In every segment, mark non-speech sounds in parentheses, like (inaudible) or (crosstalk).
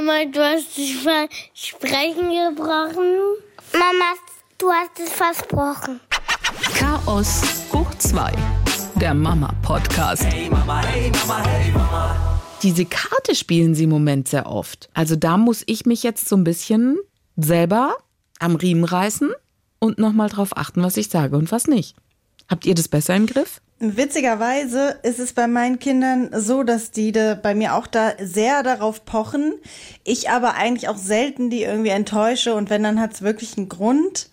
Mama, du hast das Versprechen gebrochen. Mama, du hast es versprochen. Chaos hoch 2. Der Mama-Podcast. Hey Mama, hey Mama, hey Mama. Diese Karte spielen sie im Moment sehr oft. Also da muss ich mich jetzt so ein bisschen selber am Riemen reißen und nochmal drauf achten, was ich sage und was nicht. Habt ihr das besser im Griff? Witzigerweise ist es bei meinen Kindern so, dass die da bei mir auch da sehr darauf pochen. Ich aber eigentlich auch selten die irgendwie enttäusche und wenn, dann hat es wirklich einen Grund.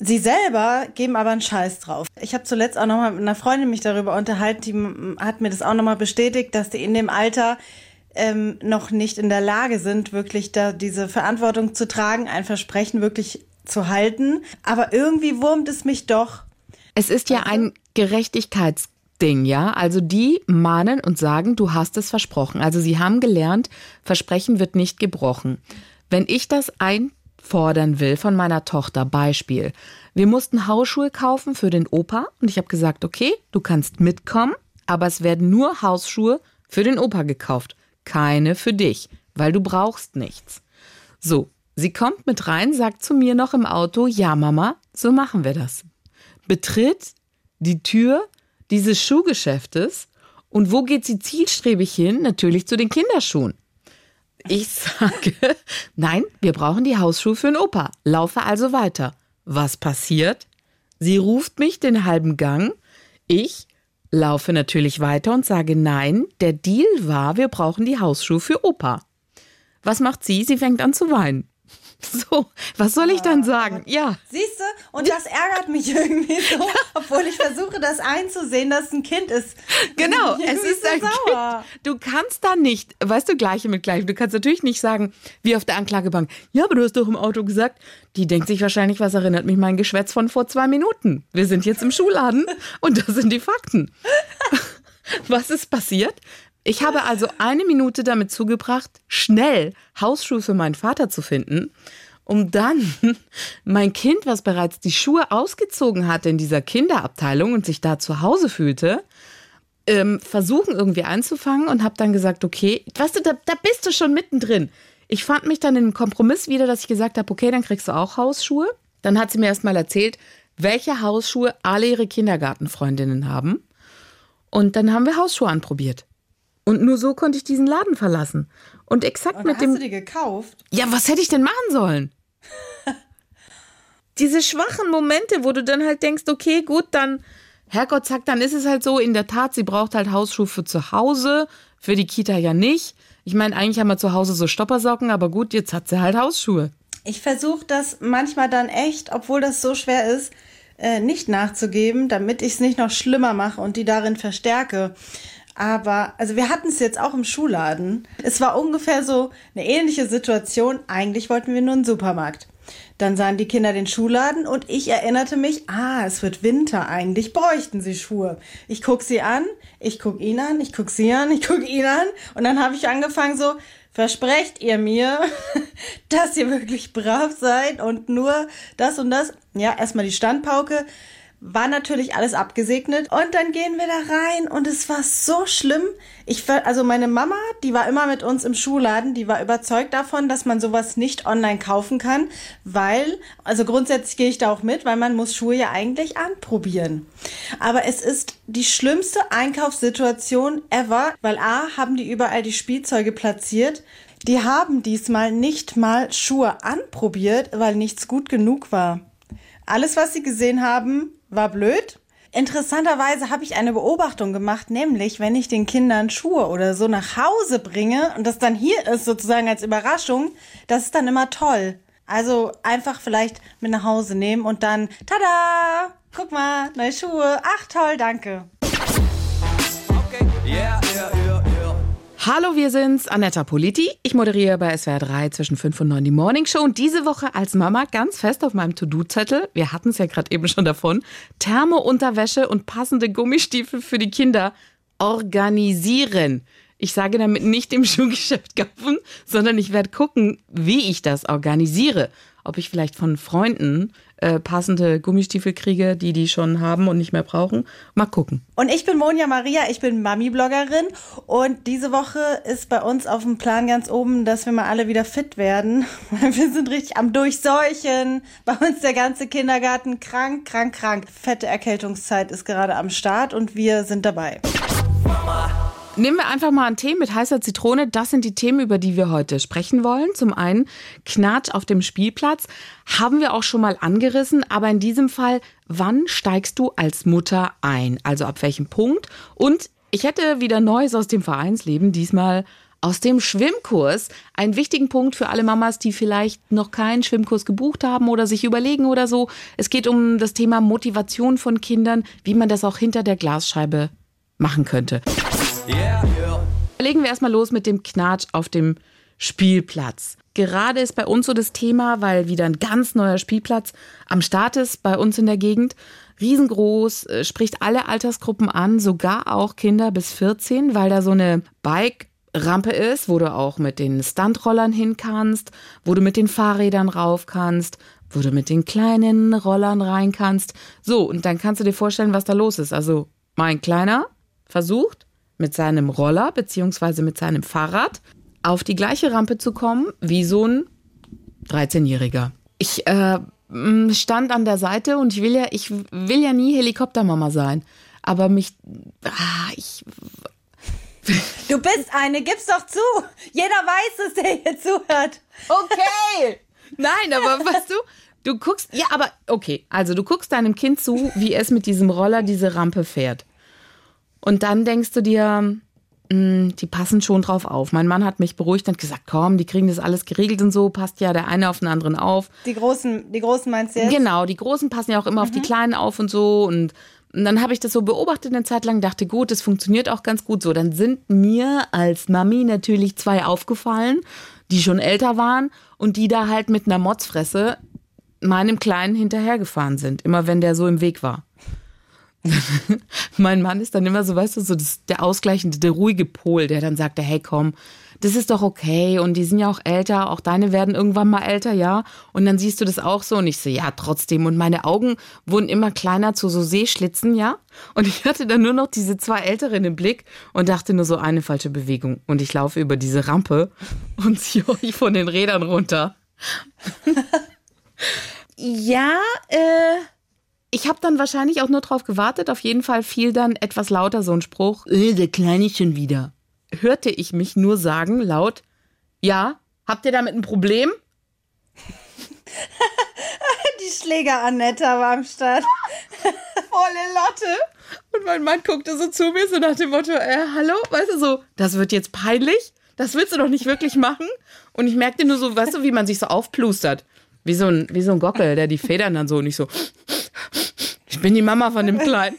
Sie selber geben aber einen Scheiß drauf. Ich habe zuletzt auch nochmal mit einer Freundin mich darüber unterhalten, die hat mir das auch nochmal bestätigt, dass die in dem Alter ähm, noch nicht in der Lage sind, wirklich da diese Verantwortung zu tragen, ein Versprechen wirklich zu halten. Aber irgendwie wurmt es mich doch. Es ist ja ein Gerechtigkeitsding, ja. Also die mahnen und sagen, du hast es versprochen. Also sie haben gelernt, Versprechen wird nicht gebrochen. Wenn ich das ein fordern will von meiner Tochter. Beispiel. Wir mussten Hausschuhe kaufen für den Opa und ich habe gesagt, okay, du kannst mitkommen, aber es werden nur Hausschuhe für den Opa gekauft, keine für dich, weil du brauchst nichts. So, sie kommt mit rein, sagt zu mir noch im Auto, ja Mama, so machen wir das. Betritt die Tür dieses Schuhgeschäftes und wo geht sie zielstrebig hin? Natürlich zu den Kinderschuhen. Ich sage, (laughs) nein, wir brauchen die Hausschuhe für den Opa. Laufe also weiter. Was passiert? Sie ruft mich den halben Gang. Ich laufe natürlich weiter und sage, nein, der Deal war, wir brauchen die Hausschuhe für Opa. Was macht sie? Sie fängt an zu weinen. (laughs) So, was soll ich dann sagen? Ja. Siehst du? Und das ärgert mich (laughs) irgendwie so, obwohl ich versuche, das einzusehen, dass es ein Kind ist. Genau, (laughs) es ist ein sauer. Kind. Du kannst da nicht, weißt du, Gleiche mit Gleichem. Du kannst natürlich nicht sagen, wie auf der Anklagebank, ja, aber du hast doch im Auto gesagt, die denkt sich wahrscheinlich, was erinnert mich mein Geschwätz von vor zwei Minuten. Wir sind jetzt im Schuhladen und das sind die Fakten. Was ist passiert? Ich habe also eine Minute damit zugebracht, schnell Hausschuhe für meinen Vater zu finden, um dann (laughs) mein Kind, was bereits die Schuhe ausgezogen hatte in dieser Kinderabteilung und sich da zu Hause fühlte, ähm, versuchen irgendwie einzufangen und habe dann gesagt, okay, weißt du, da, da bist du schon mittendrin. Ich fand mich dann in einem Kompromiss wieder, dass ich gesagt habe, okay, dann kriegst du auch Hausschuhe. Dann hat sie mir erstmal erzählt, welche Hausschuhe alle ihre Kindergartenfreundinnen haben. Und dann haben wir Hausschuhe anprobiert. Und nur so konnte ich diesen Laden verlassen. Und exakt Und mit hast dem. du die gekauft? Ja, was hätte ich denn machen sollen? (laughs) Diese schwachen Momente, wo du dann halt denkst, okay, gut, dann, Herrgott sagt, dann ist es halt so, in der Tat, sie braucht halt Hausschuhe für zu Hause, für die Kita ja nicht. Ich meine, eigentlich haben wir zu Hause so Stoppersocken, aber gut, jetzt hat sie halt Hausschuhe. Ich versuche das manchmal dann echt, obwohl das so schwer ist, äh, nicht nachzugeben, damit ich es nicht noch schlimmer mache und die darin verstärke. Aber, also wir hatten es jetzt auch im Schuhladen. Es war ungefähr so eine ähnliche Situation. Eigentlich wollten wir nur einen Supermarkt. Dann sahen die Kinder den Schuhladen und ich erinnerte mich, ah, es wird Winter, eigentlich bräuchten sie Schuhe. Ich guck sie an, ich guck ihn an, ich guck sie an, ich guck ihn an und dann habe ich angefangen so, versprecht ihr mir, (laughs) dass ihr wirklich brav seid und nur das und das. Ja, erstmal die Standpauke. War natürlich alles abgesegnet und dann gehen wir da rein und es war so schlimm. Ich also meine Mama, die war immer mit uns im Schuhladen, die war überzeugt davon, dass man sowas nicht online kaufen kann, weil also grundsätzlich gehe ich da auch mit, weil man muss Schuhe ja eigentlich anprobieren. Aber es ist die schlimmste Einkaufssituation ever, weil A haben die überall die Spielzeuge platziert. Die haben diesmal nicht mal Schuhe anprobiert, weil nichts gut genug war. Alles, was sie gesehen haben, war blöd. Interessanterweise habe ich eine Beobachtung gemacht, nämlich wenn ich den Kindern Schuhe oder so nach Hause bringe und das dann hier ist sozusagen als Überraschung, das ist dann immer toll. Also einfach vielleicht mit nach Hause nehmen und dann, tada, guck mal, neue Schuhe, ach toll, danke. Hallo, wir sind's, Anetta Politi. Ich moderiere bei SWR 3 zwischen 5 und 9 die Morning Show und diese Woche als Mama ganz fest auf meinem To-Do-Zettel, wir hatten es ja gerade eben schon davon, Thermounterwäsche und passende Gummistiefel für die Kinder organisieren. Ich sage damit nicht im (laughs) Schuhgeschäft kaufen, sondern ich werde gucken, wie ich das organisiere. Ob ich vielleicht von Freunden äh, passende Gummistiefel kriege, die die schon haben und nicht mehr brauchen. Mal gucken. Und ich bin Monja Maria, ich bin Mami-Bloggerin und diese Woche ist bei uns auf dem Plan ganz oben, dass wir mal alle wieder fit werden. (laughs) Wir sind richtig am Durchseuchen. Bei uns der ganze Kindergarten krank, krank, krank. Fette Erkältungszeit ist gerade am Start und wir sind dabei. Nehmen wir einfach mal einen Tee mit heißer Zitrone. Das sind die Themen, über die wir heute sprechen wollen. Zum einen Knatsch auf dem Spielplatz. Haben wir auch schon mal angerissen. Aber in diesem Fall, wann steigst du als Mutter ein? Also ab welchem Punkt? Und ich hätte wieder Neues aus dem Vereinsleben. Diesmal aus dem Schwimmkurs. Einen wichtigen Punkt für alle Mamas, die vielleicht noch keinen Schwimmkurs gebucht haben oder sich überlegen oder so. Es geht um das Thema Motivation von Kindern, wie man das auch hinter der Glasscheibe machen könnte. Yeah. Legen wir erstmal los mit dem Knatsch auf dem Spielplatz. Gerade ist bei uns so das Thema, weil wieder ein ganz neuer Spielplatz am Start ist bei uns in der Gegend. Riesengroß, äh, spricht alle Altersgruppen an, sogar auch Kinder bis 14, weil da so eine Bike-Rampe ist, wo du auch mit den Stuntrollern hin kannst, wo du mit den Fahrrädern rauf kannst, wo du mit den kleinen Rollern rein kannst. So, und dann kannst du dir vorstellen, was da los ist. Also, mein Kleiner versucht, mit seinem Roller beziehungsweise mit seinem Fahrrad auf die gleiche Rampe zu kommen wie so ein 13-Jähriger. Ich äh, stand an der Seite und ich will ja, ich will ja nie Helikoptermama sein. Aber mich, ah, ich, Du bist eine, gib's doch zu. Jeder weiß es, der hier zuhört. okay. Nein, aber (laughs) weißt du, du guckst, ja, aber okay, also du guckst deinem Kind zu, wie es mit diesem Roller diese Rampe fährt. Und dann denkst du dir, mh, die passen schon drauf auf. Mein Mann hat mich beruhigt und gesagt, komm, die kriegen das alles geregelt und so, passt ja der eine auf den anderen auf. Die großen, die großen meinst du jetzt? Genau, die Großen passen ja auch immer auf die Kleinen auf und so. Und, und dann habe ich das so beobachtet eine Zeit lang, dachte, gut, das funktioniert auch ganz gut so. Dann sind mir als Mami natürlich zwei aufgefallen, die schon älter waren und die da halt mit einer Motzfresse meinem Kleinen hinterhergefahren sind, immer wenn der so im Weg war. (laughs) mein Mann ist dann immer so, weißt du, so das, der ausgleichende, der ruhige Pol, der dann sagte, hey komm, das ist doch okay und die sind ja auch älter, auch deine werden irgendwann mal älter, ja. Und dann siehst du das auch so und ich so, ja, trotzdem. Und meine Augen wurden immer kleiner zu so Seeschlitzen, ja. Und ich hatte dann nur noch diese zwei Älteren im Blick und dachte nur so eine falsche Bewegung. Und ich laufe über diese Rampe und (laughs) ziehe euch von den Rädern runter. (laughs) ja, äh. Ich habe dann wahrscheinlich auch nur drauf gewartet. Auf jeden Fall fiel dann etwas lauter so ein Spruch. Äh, der Kleine schon wieder. Hörte ich mich nur sagen, laut, ja, habt ihr damit ein Problem? (laughs) Die Schläger Annetta war am Start. (laughs) Volle Lotte. Und mein Mann guckte so zu mir, so nach dem Motto, äh, hallo, weißt du, so, das wird jetzt peinlich? Das willst du doch nicht wirklich machen? Und ich merkte nur so, weißt du, wie man sich so aufplustert. Wie so ein, wie so ein Gockel, der die Federn dann so nicht so. Ich bin die Mama von dem (laughs) Kleinen.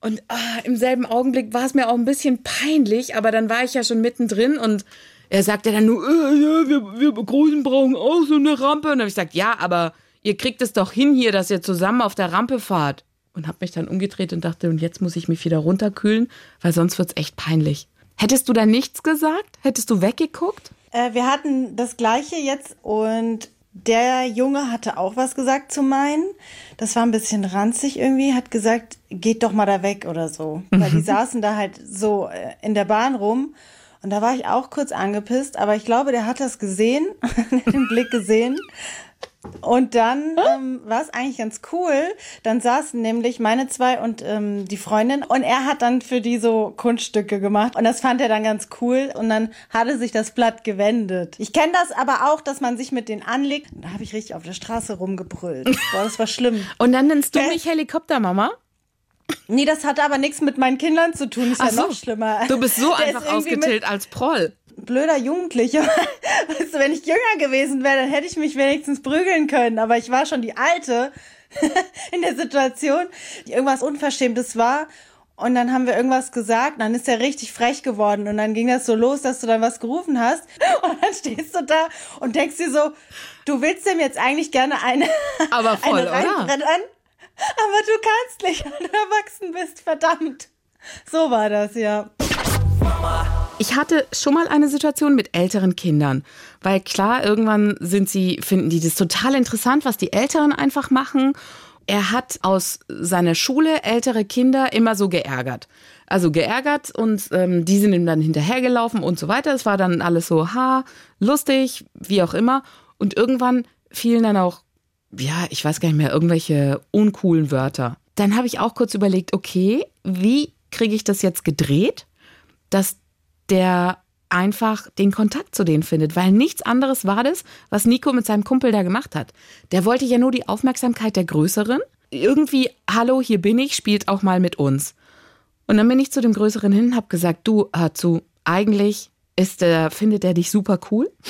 Und ah, im selben Augenblick war es mir auch ein bisschen peinlich, aber dann war ich ja schon mittendrin und er sagte dann nur, äh, ja, wir, wir Großen brauchen auch so eine Rampe. Und dann habe ich gesagt, ja, aber ihr kriegt es doch hin hier, dass ihr zusammen auf der Rampe fahrt. Und habe mich dann umgedreht und dachte, und jetzt muss ich mich wieder runterkühlen, weil sonst wird's echt peinlich. Hättest du da nichts gesagt? Hättest du weggeguckt? Äh, wir hatten das gleiche jetzt und der Junge hatte auch was gesagt zu meinen. Das war ein bisschen ranzig irgendwie, hat gesagt, geht doch mal da weg oder so. Weil die saßen da halt so äh, in der Bahn rum. Und da war ich auch kurz angepisst, aber ich glaube, der hat das gesehen, (laughs) den Blick gesehen. Und dann ähm, war es eigentlich ganz cool. Dann saßen nämlich meine zwei und ähm, die Freundin und er hat dann für die so Kunststücke gemacht und das fand er dann ganz cool und dann hatte sich das Blatt gewendet. Ich kenne das aber auch, dass man sich mit denen anlegt. Da habe ich richtig auf der Straße rumgebrüllt. (laughs) Boah, das war schlimm. Und dann nennst du mich Helikoptermama? Nee, das hatte aber nichts mit meinen Kindern zu tun. Ist Ach ja so. noch schlimmer. Du bist so Der einfach ausgetillt als Proll. Blöder Jugendlicher. (laughs) Weißt du, wenn ich jünger gewesen wäre, dann hätte ich mich wenigstens prügeln können. Aber ich war schon die Alte (laughs) in der Situation, die irgendwas Unverschämtes war. Und dann haben wir irgendwas gesagt, und dann ist er richtig frech geworden. Und dann ging das so los, dass du dann was gerufen hast. (laughs) Und dann stehst du da und denkst dir so, du willst dem jetzt eigentlich gerne eine, Aber voll, eine oder? reinbrettern. Aber du kannst nicht, weil du erwachsen bist, verdammt. So war das, ja. Ich Ich hatte schon mal eine Situation mit älteren Kindern, weil klar, irgendwann sind sie, finden die das total interessant, was die Älteren einfach machen. Er hat aus seiner Schule ältere Kinder immer so geärgert. Also geärgert und ähm, die sind ihm dann hinterhergelaufen und so weiter. Es war dann alles so, ha, lustig, wie auch immer. Und irgendwann fielen dann auch, ja, ich weiß gar nicht mehr, irgendwelche uncoolen Wörter. Dann habe ich auch kurz überlegt, okay, wie kriege ich das jetzt gedreht, dass der einfach den Kontakt zu denen findet, weil nichts anderes war das, was Nico mit seinem Kumpel da gemacht hat. Der wollte ja nur die Aufmerksamkeit der Größeren. Irgendwie, hallo, hier bin ich, spielt auch mal mit uns. Und dann bin ich zu dem Größeren hin und habe gesagt, du, hör zu, eigentlich ist der, findet er dich super cool. (laughs)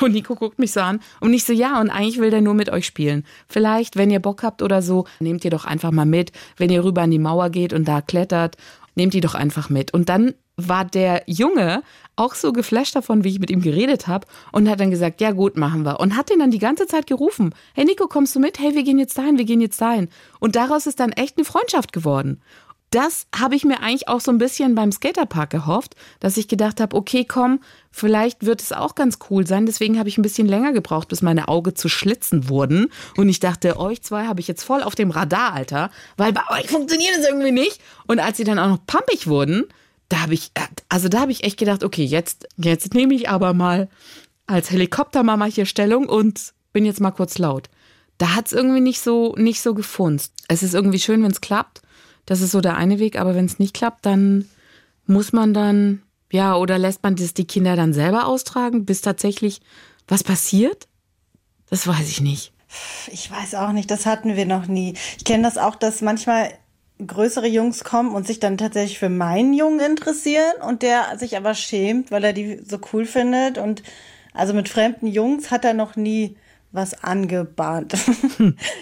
Und Nico guckt mich so an und ich so, ja, und eigentlich will der nur mit euch spielen. Vielleicht, wenn ihr Bock habt oder so, nehmt ihr doch einfach mal mit. Wenn ihr rüber an die Mauer geht und da klettert, nehmt die doch einfach mit. Und dann war der Junge auch so geflasht davon, wie ich mit ihm geredet habe und hat dann gesagt, ja gut, machen wir. Und hat den dann die ganze Zeit gerufen, hey Nico, kommst du mit? Hey, wir gehen jetzt dahin, wir gehen jetzt dahin. Und daraus ist dann echt eine Freundschaft geworden das habe ich mir eigentlich auch so ein bisschen beim Skaterpark gehofft, dass ich gedacht habe, okay, komm, vielleicht wird es auch ganz cool sein. Deswegen habe ich ein bisschen länger gebraucht, bis meine Augen zu Schlitzen wurden. Und ich dachte, euch zwei habe ich jetzt voll auf dem Radar, Alter, weil bei euch funktioniert es irgendwie nicht. Und als sie dann auch noch pumpig wurden, da habe ich, also da habe ich echt gedacht, okay, jetzt, jetzt nehme ich aber mal als Helikoptermama hier Stellung und bin jetzt mal kurz laut. Da hat es irgendwie nicht so, nicht so gefunzt. Es ist irgendwie schön, wenn es klappt. Das ist so der eine Weg, aber wenn es nicht klappt, dann muss man dann, ja, oder lässt man das die Kinder dann selber austragen, bis tatsächlich was passiert? Das weiß ich nicht. Ich weiß auch nicht, das hatten wir noch nie. Ich kenne das auch, dass manchmal größere Jungs kommen und sich dann tatsächlich für meinen Jungen interessieren und der sich aber schämt, weil er die so cool findet. Und also mit fremden Jungs hat er noch nie was angebahnt. (laughs)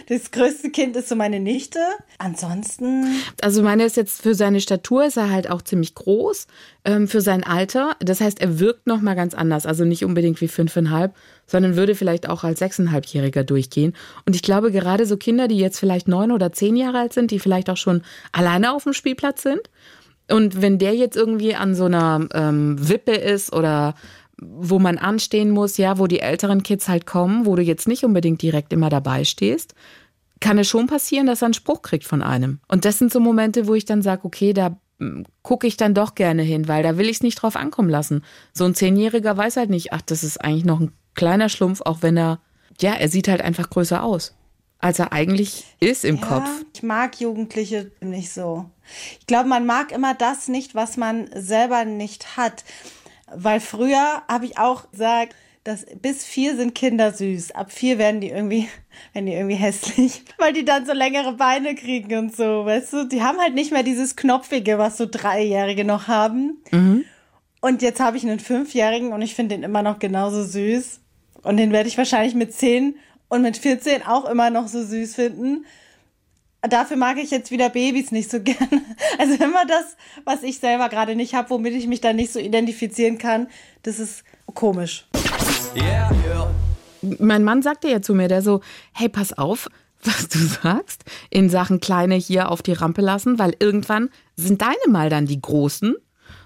Das größte Kind ist so meine Nichte. Ansonsten. Also meine ist jetzt für seine Statur ist er halt auch ziemlich groß, ähm, für sein Alter. Das heißt, er wirkt noch mal ganz anders. Also nicht unbedingt wie fünfeinhalb, sondern würde vielleicht auch als sechseinhalbjähriger durchgehen. Und ich glaube, gerade so Kinder, die jetzt vielleicht neun oder zehn Jahre alt sind, die vielleicht auch schon alleine auf dem Spielplatz sind. Und wenn der jetzt irgendwie an so einer ähm, Wippe ist oder wo man anstehen muss, ja, wo die älteren Kids halt kommen, wo du jetzt nicht unbedingt direkt immer dabei stehst, kann es schon passieren, dass er einen Spruch kriegt von einem. Und das sind so Momente, wo ich dann sage, okay, da hm, gucke ich dann doch gerne hin, weil da will ich es nicht drauf ankommen lassen. So ein Zehnjähriger weiß halt nicht, ach, das ist eigentlich noch ein kleiner Schlumpf, auch wenn er, ja, er sieht halt einfach größer aus, als er eigentlich ist im ja, Kopf. Ich mag Jugendliche nicht so. Ich glaube, man mag immer das nicht, was man selber nicht hat. Weil früher habe ich auch gesagt, dass bis vier sind Kinder süß. Ab vier werden die irgendwie, (laughs) werden die irgendwie hässlich, (laughs) weil die dann so längere Beine kriegen und so, weißt du? Die haben halt nicht mehr dieses Knopfige, was so Dreijährige noch haben. Mhm. Und jetzt habe ich einen Fünfjährigen und ich finde den immer noch genauso süß. Und den werde ich wahrscheinlich mit zehn und mit 14 auch immer noch so süß finden dafür mag ich jetzt wieder Babys nicht so (laughs) gerne. Also immer das, was ich selber gerade nicht habe, womit ich mich dann nicht so identifizieren kann, das ist komisch. Yeah, yeah. Mein Mann sagte ja zu mir, der so, hey, pass auf, (laughs) was du sagst, in Sachen Kleine hier auf die Rampe lassen, weil irgendwann sind deine mal dann die Großen.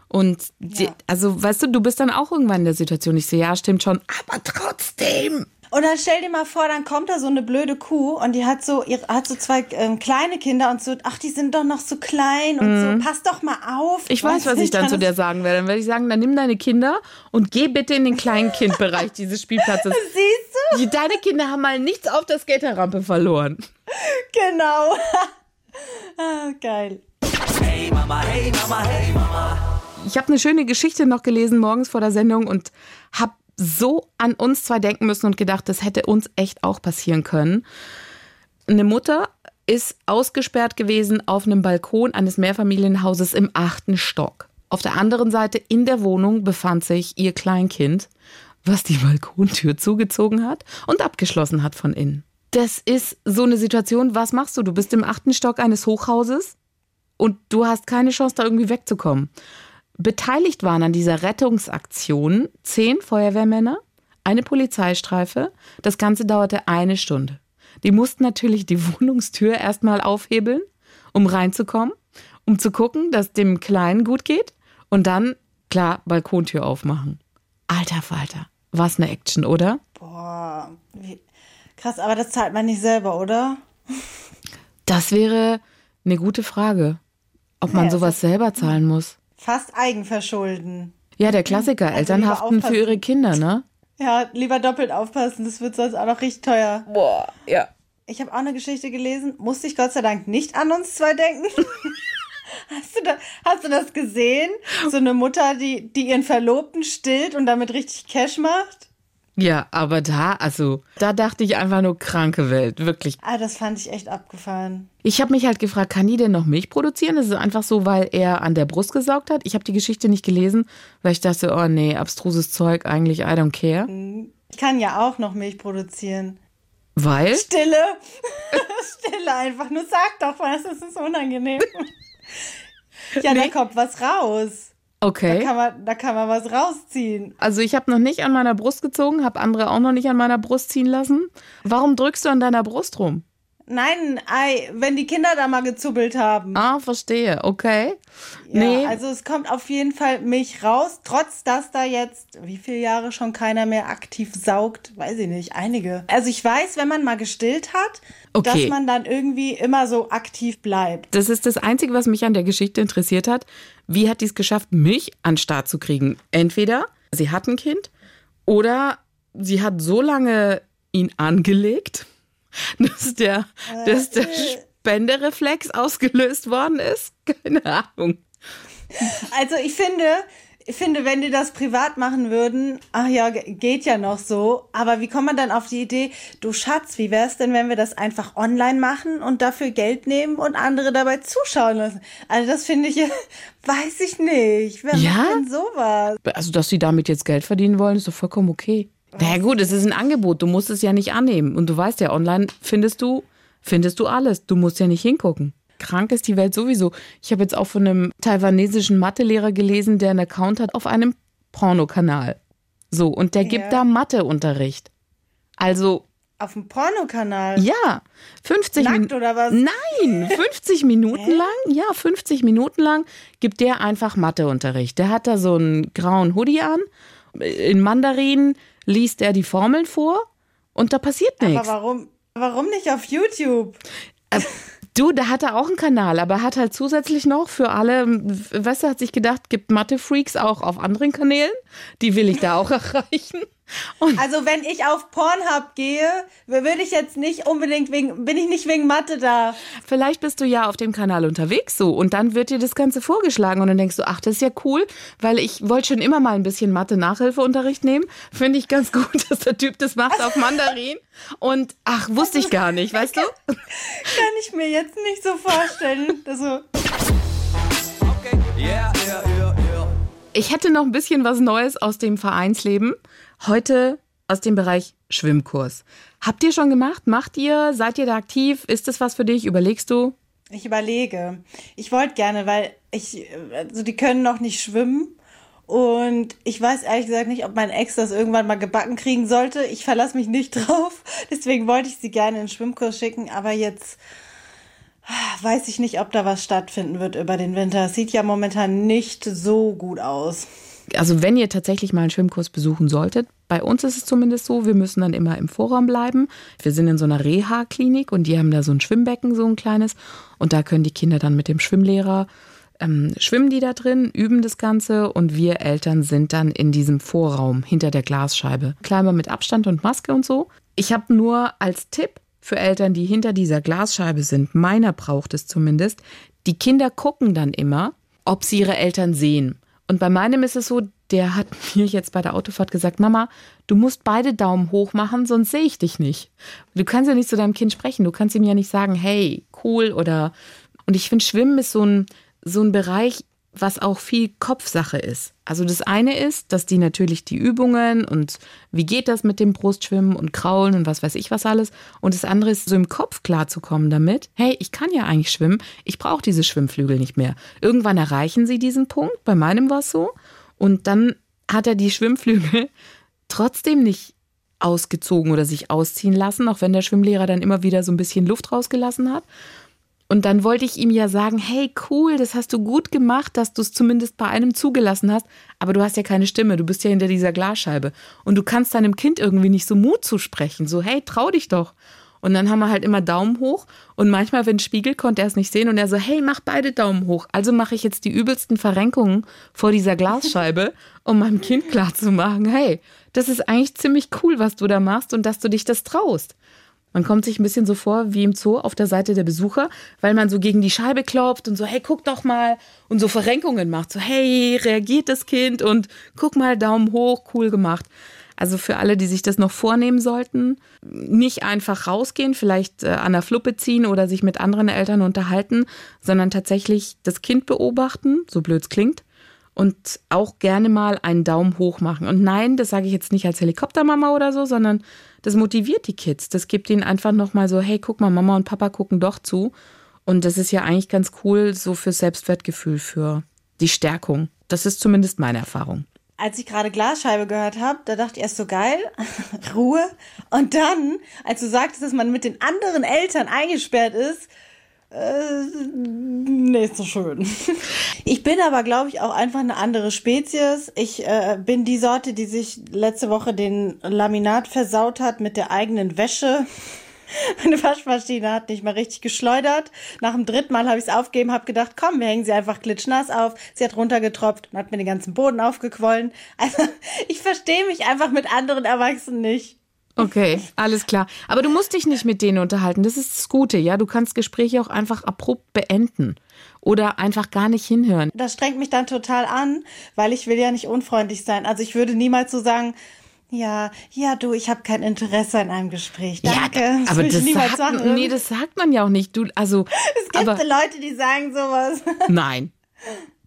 Und die, ja. also, weißt du, du bist dann auch irgendwann in der Situation. Ich sehe, ja, stimmt schon, aber trotzdem. Und dann stell dir mal vor, dann kommt da so eine blöde Kuh und die hat so, ihre, hat so zwei ähm, kleine Kinder und so, ach, die sind doch noch so klein und mhm. so, pass doch mal auf. Ich weiß, was ich dann zu dir sagen werde. Dann werde ich sagen, dann nimm deine Kinder und geh bitte in den kleinen Kindbereich dieses Spielplatzes. (laughs) Siehst du? Die, deine Kinder haben mal nichts auf der Skaterrampe verloren. Genau. (laughs) ah, geil. Hey Mama, hey Mama, hey Mama. Ich habe eine schöne Geschichte noch gelesen morgens vor der Sendung und habe so an uns zwei denken müssen und gedacht, das hätte uns echt auch passieren können. Eine Mutter ist ausgesperrt gewesen auf einem Balkon eines Mehrfamilienhauses im achten Stock. Auf der anderen Seite in der Wohnung befand sich ihr Kleinkind, was die Balkontür zugezogen hat und abgeschlossen hat von innen. Das ist so eine Situation, was machst du? Du bist im achten Stock eines Hochhauses und du hast keine Chance, da irgendwie wegzukommen. Beteiligt waren an dieser Rettungsaktion zehn Feuerwehrmänner, eine Polizeistreife. Das Ganze dauerte eine Stunde. Die mussten natürlich die (laughs) Wohnungstür erstmal aufhebeln, um reinzukommen, um zu gucken, dass dem Kleinen gut geht. Und dann Klar, Balkontür aufmachen. Alter Falter, was eine Action, oder? Boah, wie, krass, aber das zahlt man nicht selber, oder? Das wäre eine gute Frage, ob man Ja, sowas selber zahlen muss. Fast Eigenverschulden. Ja, der Klassiker, Also Eltern haften für ihre Kinder, ne? Ja, lieber doppelt aufpassen, das wird sonst auch noch richtig teuer. Boah, ja. Ich habe auch eine Geschichte gelesen, musste ich Gott sei Dank nicht an uns zwei denken. (laughs) Hast du, da, hast du das gesehen? So eine Mutter, die, die ihren Verlobten stillt und damit richtig Cash macht? Ja, aber da, also, da dachte ich einfach nur kranke Welt, wirklich. Ah, das fand ich echt abgefahren. Ich habe mich halt gefragt, kann die denn noch Milch produzieren? Das ist einfach so, weil er an der Brust gesaugt hat. Ich habe die Geschichte nicht gelesen, weil ich dachte, oh nee, abstruses Zeug, eigentlich I don't care. Ich kann ja auch noch Milch produzieren. Weil? Stille. (laughs) Stille einfach. Nur sag doch was, das ist unangenehm. (laughs) ja, da kommt was raus. Da Okay. kann man, da kann man was rausziehen. Also ich habe noch nicht an meiner Brust gezogen, habe andere auch noch nicht an meiner Brust ziehen lassen. Warum drückst du an deiner Brust rum? Nein, ei, wenn die Kinder da mal gezubbelt haben. Ah, verstehe, okay. Ja, nee, also es kommt auf jeden Fall Milch raus, trotz dass da jetzt, wie viele Jahre schon keiner mehr aktiv saugt, weiß ich nicht, einige. Also ich weiß, wenn man mal gestillt hat, Okay. dass man dann irgendwie immer so aktiv bleibt. das ist das Einzige, was mich an der Geschichte interessiert hat. Wie hat die es geschafft, Milch an den Start zu kriegen? Entweder sie hat ein Kind oder sie hat so lange ihn angelegt, (laughs) dass der, dass der Spendereflex ausgelöst worden ist. (laughs) Keine Ahnung. Also ich finde, ich finde, wenn die das privat machen würden, ach ja, ge- geht ja noch so. Aber wie kommt man dann auf die Idee, du Schatz, wie wär's denn, wenn wir das einfach online machen und dafür Geld nehmen und andere dabei zuschauen lassen? Also das finde ich, (laughs) weiß ich nicht. Wer Ja? macht denn sowas? Also, dass sie damit jetzt Geld verdienen wollen, ist doch vollkommen okay. Na ja, gut, es ist ein Angebot. Du musst es ja nicht annehmen. Und du weißt ja, online findest du, findest du alles. Du musst ja nicht hingucken. Krank ist die Welt sowieso. Ich habe jetzt auch von einem taiwanesischen Mathelehrer gelesen, der einen Account hat auf einem Pornokanal. So, und der gibt Ja. da Matheunterricht. Also, Auf dem Pornokanal? ja, 50 Nackt Minuten. oder was? Nein, 50 Minuten lang, ja, 50 Minuten lang gibt der einfach Matheunterricht. Der hat da so einen grauen Hoodie an, in Mandarin liest er die Formeln vor und da passiert Aber nichts. warum, warum nicht auf YouTube? Du, da hat er auch einen Kanal, aber er hat halt zusätzlich noch für alle, weißt du, hat sich gedacht, gibt Mathe-Freaks auch auf anderen Kanälen. Die will ich da auch (laughs) erreichen. Und Also wenn ich auf Pornhub gehe, würde ich jetzt nicht unbedingt wegen, bin ich nicht wegen Mathe da. Vielleicht bist du ja auf dem Kanal unterwegs so und dann wird dir das Ganze vorgeschlagen und dann denkst du, ach, das ist ja cool, weil ich wollte schon immer mal ein bisschen Mathe-Nachhilfeunterricht nehmen. Finde ich ganz (laughs) gut, dass der Typ das macht auf Mandarin. Und ach, wusste ich gar nicht, weißt du? (laughs) Kann ich mir jetzt nicht so vorstellen. Also, Okay, yeah, yeah, yeah, yeah. Ich hätte noch ein bisschen was Neues aus dem Vereinsleben. Heute aus dem Bereich Schwimmkurs. Habt ihr schon gemacht? Macht ihr? Seid ihr da aktiv? Ist das was für dich? Überlegst du? ich überlege. Ich wollte gerne, weil ich, also die können noch nicht schwimmen. Und ich weiß ehrlich gesagt nicht, ob mein Ex das irgendwann mal gebacken kriegen sollte. Ich verlasse mich nicht (laughs) drauf. Deswegen wollte ich sie gerne in den Schwimmkurs schicken. Aber jetzt ah, weiß ich nicht, ob da was stattfinden wird über den Winter. Es sieht ja momentan nicht so gut aus. Also wenn ihr tatsächlich mal einen Schwimmkurs besuchen solltet, bei uns ist es zumindest so, wir müssen dann immer im Vorraum bleiben. Wir sind in so einer Reha-Klinik und die haben da so ein Schwimmbecken, so ein kleines. Und da können die Kinder dann mit dem Schwimmlehrer ähm, schwimmen die da drin, üben das Ganze und wir Eltern sind dann in diesem Vorraum hinter der Glasscheibe. Klar mit Abstand und Maske und so. Ich habe nur als Tipp für Eltern, die hinter dieser Glasscheibe sind, meiner braucht es zumindest, die Kinder gucken dann immer, ob sie ihre Eltern sehen. Und bei meinem ist es so, der hat (laughs) mir jetzt bei der Autofahrt gesagt, Mama, du musst beide Daumen hoch machen, sonst sehe ich dich nicht. Du kannst ja nicht zu deinem Kind sprechen, du kannst ihm ja nicht sagen, hey, cool oder und ich finde Schwimmen ist so ein so ein Bereich, was auch viel Kopfsache ist. Also das eine ist, dass die natürlich die Übungen und wie geht das mit dem Brustschwimmen und Kraulen und was weiß ich was alles. Und das andere ist, so im Kopf klarzukommen damit, hey, ich kann ja eigentlich schwimmen, ich brauche diese Schwimmflügel nicht mehr. Irgendwann erreichen sie diesen Punkt, bei meinem war es so. Und dann hat er die Schwimmflügel (laughs) trotzdem nicht ausgezogen oder sich ausziehen lassen, auch wenn der Schwimmlehrer dann immer wieder so ein bisschen Luft rausgelassen hat. Und dann wollte ich ihm ja sagen, hey, cool, das hast du gut gemacht, dass du es zumindest bei einem zugelassen hast, aber du hast ja keine Stimme, du bist ja hinter dieser Glasscheibe. Und du kannst deinem Kind irgendwie nicht so Mut zusprechen, so, hey, trau dich doch. Und dann haben wir halt immer Daumen hoch und manchmal, wenn Spiegel, konnte er es nicht sehen und er so, hey, mach beide Daumen hoch. Also mache ich jetzt die übelsten Verrenkungen vor dieser Glasscheibe, (laughs) um meinem Kind klarzumachen, hey, das ist eigentlich ziemlich cool, was du da machst und dass du dich das traust. Man kommt sich ein bisschen so vor wie im Zoo auf der Seite der Besucher, weil man so gegen die Scheibe klopft und so, hey, guck doch mal und so Verrenkungen macht. So, hey, reagiert das Kind und guck mal, Daumen hoch, cool gemacht. Also für alle, die sich das noch vornehmen sollten, nicht einfach rausgehen, vielleicht äh, an der Fluppe ziehen oder sich mit anderen Eltern unterhalten, sondern tatsächlich das Kind beobachten, so blöd es klingt, und auch gerne mal einen Daumen hoch machen. Und nein, das sage ich jetzt nicht als Helikoptermama oder so, sondern das motiviert die Kids. Das gibt ihnen einfach nochmal so, hey, guck mal, Mama und Papa gucken doch zu. Und das ist ja eigentlich ganz cool, so für Selbstwertgefühl, für die Stärkung. Das ist zumindest meine Erfahrung. Als ich gerade Glasscheibe gehört habe, da dachte ich erst so geil, (laughs) Ruhe. Und dann, als du sagtest, dass man mit den anderen Eltern eingesperrt ist, äh, nicht so schön. (laughs) Ich bin aber, glaube ich, auch einfach eine andere Spezies. Ich äh, bin die Sorte, die sich letzte Woche den Laminat versaut hat mit der eigenen Wäsche. (laughs) Meine Waschmaschine hat nicht mal richtig geschleudert. Nach dem dritten Mal habe ich es aufgegeben, habe gedacht, komm, wir hängen sie einfach klitschnass auf. Sie hat runtergetropft und hat mir den ganzen Boden aufgequollen. Also (laughs) ich verstehe mich einfach mit anderen Erwachsenen nicht. Okay, (laughs) alles klar. Aber du musst dich nicht mit denen unterhalten. Das ist das Gute, ja. Du kannst Gespräche auch einfach abrupt beenden oder einfach gar nicht hinhören. Das strengt mich dann total an, weil ich will ja nicht unfreundlich sein. Also ich würde niemals so sagen, ja, ja, du, ich habe kein Interesse an einem Gespräch. Danke. Ja, das aber das ich niemals sagt, sagen. nee, das sagt man ja auch nicht. Du, also, (laughs) es gibt aber, Leute, die sagen sowas. nein. (laughs)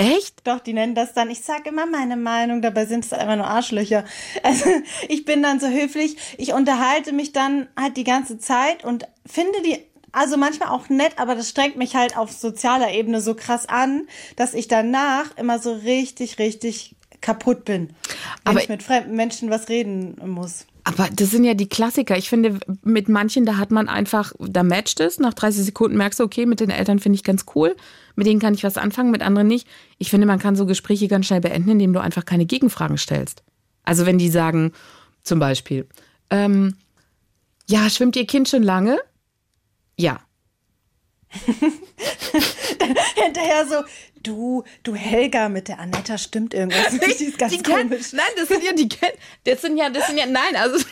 Echt? Doch, die nennen das dann, ich sage immer meine Meinung, dabei sind es einfach nur Arschlöcher. (laughs) Also ich bin dann so höflich, ich unterhalte mich dann halt die ganze Zeit und finde die also manchmal auch nett, aber das strengt mich halt auf sozialer Ebene so krass an, dass ich danach immer so richtig, richtig kaputt bin, wenn Aber- ich mit fremden Menschen was reden muss. Aber das sind ja die Klassiker. Ich finde, mit manchen, da hat man einfach, da matcht es. Nach 30 Sekunden merkst du, okay, mit den Eltern finde ich ganz cool. Mit denen kann ich was anfangen, mit anderen nicht. Ich finde, man kann so Gespräche ganz schnell beenden, indem du einfach keine Gegenfragen stellst. Also wenn die sagen, zum Beispiel, ähm, ja, schwimmt ihr Kind schon lange? Ja. (laughs) Hinterher so, du, du Helga, mit der Anetta stimmt irgendwas nicht, (laughs) die ist ganz Die kennen- komisch. Nein, das sind ja die kennen. Das sind ja, das sind ja, nein, also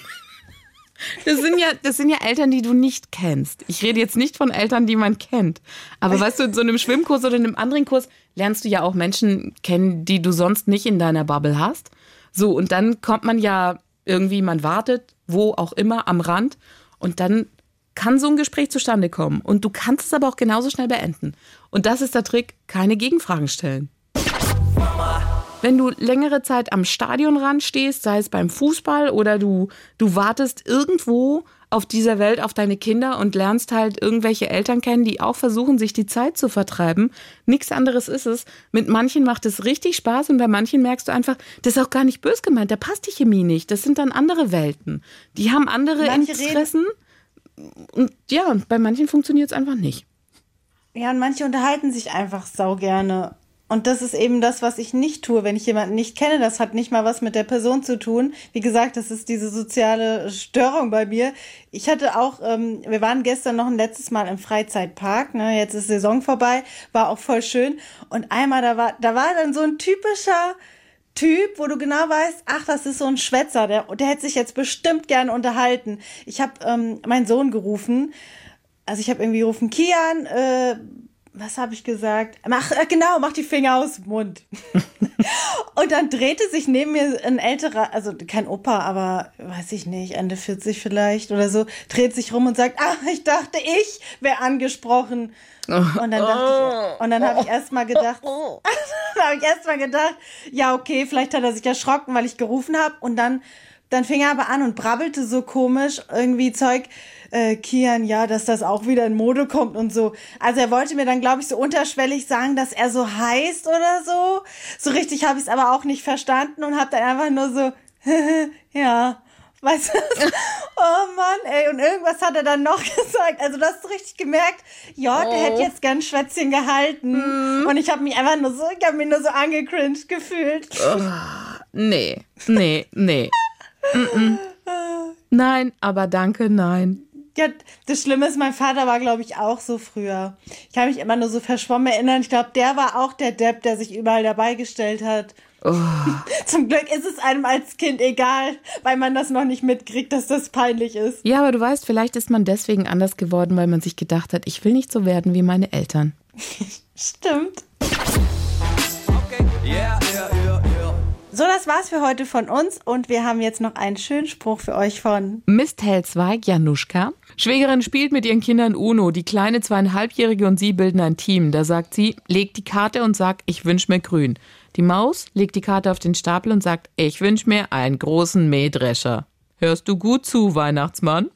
das sind ja, das sind ja Eltern, die du nicht kennst. Ich rede jetzt nicht von Eltern, die man kennt. Aber weißt du, in so einem Schwimmkurs oder in einem anderen Kurs lernst du ja auch Menschen kennen, die du sonst nicht in deiner Bubble hast. So, und dann kommt man ja irgendwie, man wartet, wo auch immer, am Rand. Und dann kann so ein Gespräch zustande kommen. Und du kannst es aber auch genauso schnell beenden. Und das ist der Trick, keine Gegenfragen stellen. Wenn du längere Zeit am Stadionrand stehst, sei es beim Fußball oder du, du wartest irgendwo auf dieser Welt auf deine Kinder und lernst halt irgendwelche Eltern kennen, die auch versuchen, sich die Zeit zu vertreiben. Nichts anderes ist es. Mit manchen macht es richtig Spaß und bei manchen merkst du einfach, das ist auch gar nicht bös gemeint, da passt die Chemie nicht. Das sind dann andere Welten. Die haben andere Manche reden- Interessen. Und ja, und bei manchen funktioniert es einfach nicht. Ja, und manche unterhalten sich einfach sau gerne. Und das ist eben das, was ich nicht tue, wenn ich jemanden nicht kenne. Das hat nicht mal was mit der Person zu tun. Wie gesagt, das ist diese soziale Störung bei mir. Ich hatte auch, ähm, wir waren gestern noch ein letztes Mal im Freizeitpark. Ne? Jetzt ist Saison vorbei, war auch voll schön. Und einmal, da war, da war dann so ein typischer Typ, wo du genau weißt, ach, das ist so ein Schwätzer, der, der hätte sich jetzt bestimmt gern unterhalten. Ich habe ähm, meinen Sohn gerufen. Also ich habe irgendwie gerufen, Kian, äh, was habe ich gesagt? Mach, äh, genau, mach die Finger aus dem Mund. (laughs) und dann drehte sich neben mir ein älterer, also kein Opa, aber weiß ich nicht, Ende 40 vielleicht oder so, dreht sich rum und sagt, ah, ich dachte, ich wäre angesprochen. Und dann dachte ich, und dann habe ich erst mal gedacht, (laughs) dann habe ich erst mal gedacht, ja, okay, vielleicht hat er sich erschrocken, weil ich gerufen habe. Und dann, dann fing er aber an und brabbelte so komisch irgendwie Zeug, äh, Kian, ja, dass das auch wieder in Mode kommt und so. Also er wollte mir dann, glaube ich, so unterschwellig sagen, dass er so heißt oder so. So richtig habe ich es aber auch nicht verstanden und habe dann einfach nur so, (laughs) ja, Weißt du? (laughs) Oh Mann, ey. Und irgendwas hat er dann noch (laughs) gesagt. Also, du hast richtig gemerkt, ja, der Oh. hätte jetzt gern Schwätzchen gehalten. Mhm. Und ich habe mich einfach nur so, ich habe mich nur so angecringed gefühlt. Nee, nee, nee. Nein, aber danke, nein. Ja, das Schlimme ist, mein Vater war, glaube ich, auch so früher. Ich kann mich immer nur so verschwommen erinnern. Ich glaube, der war auch der Depp, der sich überall dabei gestellt hat. Oh. (laughs) Zum Glück ist es einem als Kind egal, weil man das noch nicht mitkriegt, dass das peinlich ist. Ja, aber du weißt, vielleicht ist man deswegen anders geworden, weil man sich gedacht hat, ich will nicht so werden wie meine Eltern. (laughs) Stimmt. Okay, yeah, yeah. So, das war's für heute von uns und wir haben jetzt noch einen schönen Spruch für euch von Mist Helzweig, Januschka. Schwägerin spielt mit ihren Kindern Uno. Die kleine zweieinhalbjährige und sie bilden ein Team. Da sagt sie, leg die Karte und sag, ich wünsch mir grün. Die Maus legt die Karte auf den Stapel und sagt, ich wünsch mir einen großen Mähdrescher. Hörst du gut zu, Weihnachtsmann?